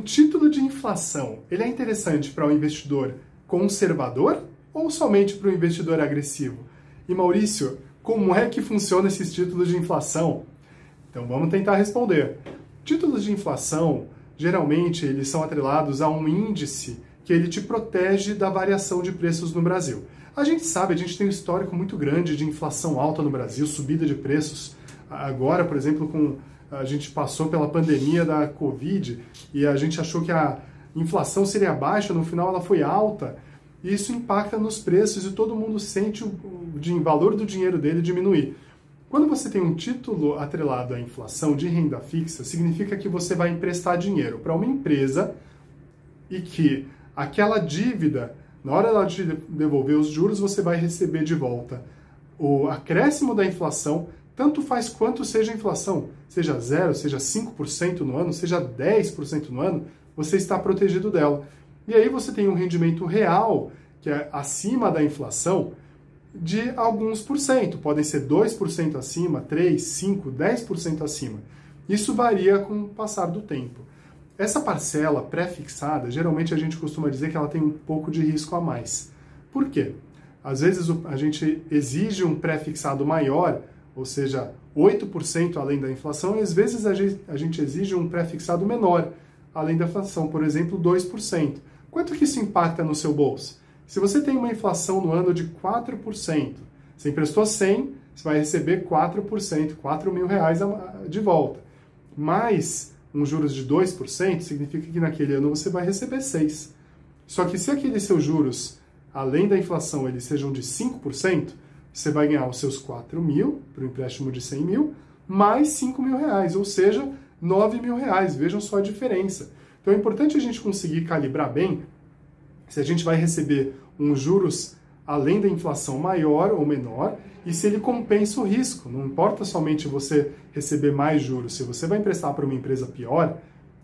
Um título de inflação, ele é interessante para o um investidor conservador ou somente para o um investidor agressivo? E Maurício, como é que funciona esses títulos de inflação? Então vamos tentar responder. Títulos de inflação, geralmente, eles são atrelados a um índice que ele te protege da variação de preços no Brasil. A gente sabe, a gente tem um histórico muito grande de inflação alta no Brasil, subida de preços. Agora, por exemplo, com a gente passou pela pandemia da Covid e a gente achou que a inflação seria baixa, no final ela foi alta. E isso impacta nos preços e todo mundo sente o, o valor do dinheiro dele diminuir. Quando você tem um título atrelado à inflação de renda fixa, significa que você vai emprestar dinheiro para uma empresa e que aquela dívida, na hora de devolver os juros, você vai receber de volta o acréscimo da inflação, tanto faz quanto seja a inflação, seja 0, seja 5% no ano, seja 10% no ano, você está protegido dela. E aí você tem um rendimento real, que é acima da inflação, de alguns por cento. Podem ser 2% acima, 3, 5, 10% acima. Isso varia com o passar do tempo. Essa parcela pré-fixada, geralmente a gente costuma dizer que ela tem um pouco de risco a mais. Por quê? Às vezes a gente exige um pré-fixado maior, ou seja, 8% além da inflação, e às vezes a gente, exige um pré-fixado menor, além da inflação, por exemplo, 2%. Quanto que isso impacta no seu bolso? Se você tem uma inflação no ano de 4%, você emprestou 100, você vai receber 4%, 4 mil reais de volta. Mais um juros de 2%, significa que naquele ano você vai receber 6. Só que se aqueles seus juros, além da inflação, eles sejam de 5%, você vai ganhar os seus 4 mil para o empréstimo de 100 mil, mais 5 mil reais, ou seja, 9 mil reais. Vejam só a diferença. Então é importante a gente conseguir calibrar bem se a gente vai receber uns juros além da inflação maior ou menor e se ele compensa o risco. Não importa somente você receber mais juros. Se você vai emprestar para uma empresa pior,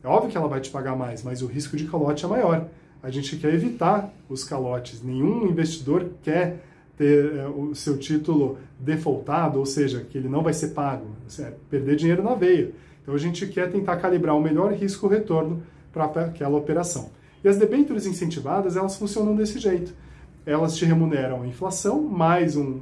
é óbvio que ela vai te pagar mais, mas o risco de calote é maior. A gente quer evitar os calotes. Nenhum investidor quer ter é, o seu título defaultado, ou seja, que ele não vai ser pago, é perder dinheiro na veia. Então a gente quer tentar calibrar o melhor risco-retorno para aquela operação. E as debêntures incentivadas, elas funcionam desse jeito. Elas te remuneram a inflação, mais um,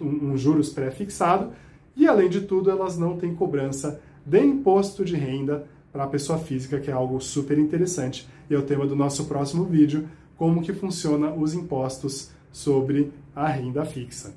um, juros pré-fixado, e além de tudo, elas não têm cobrança de imposto de renda para a pessoa física, que é algo super interessante. E é o tema do nosso próximo vídeo, como que funciona os impostos sobre a renda fixa.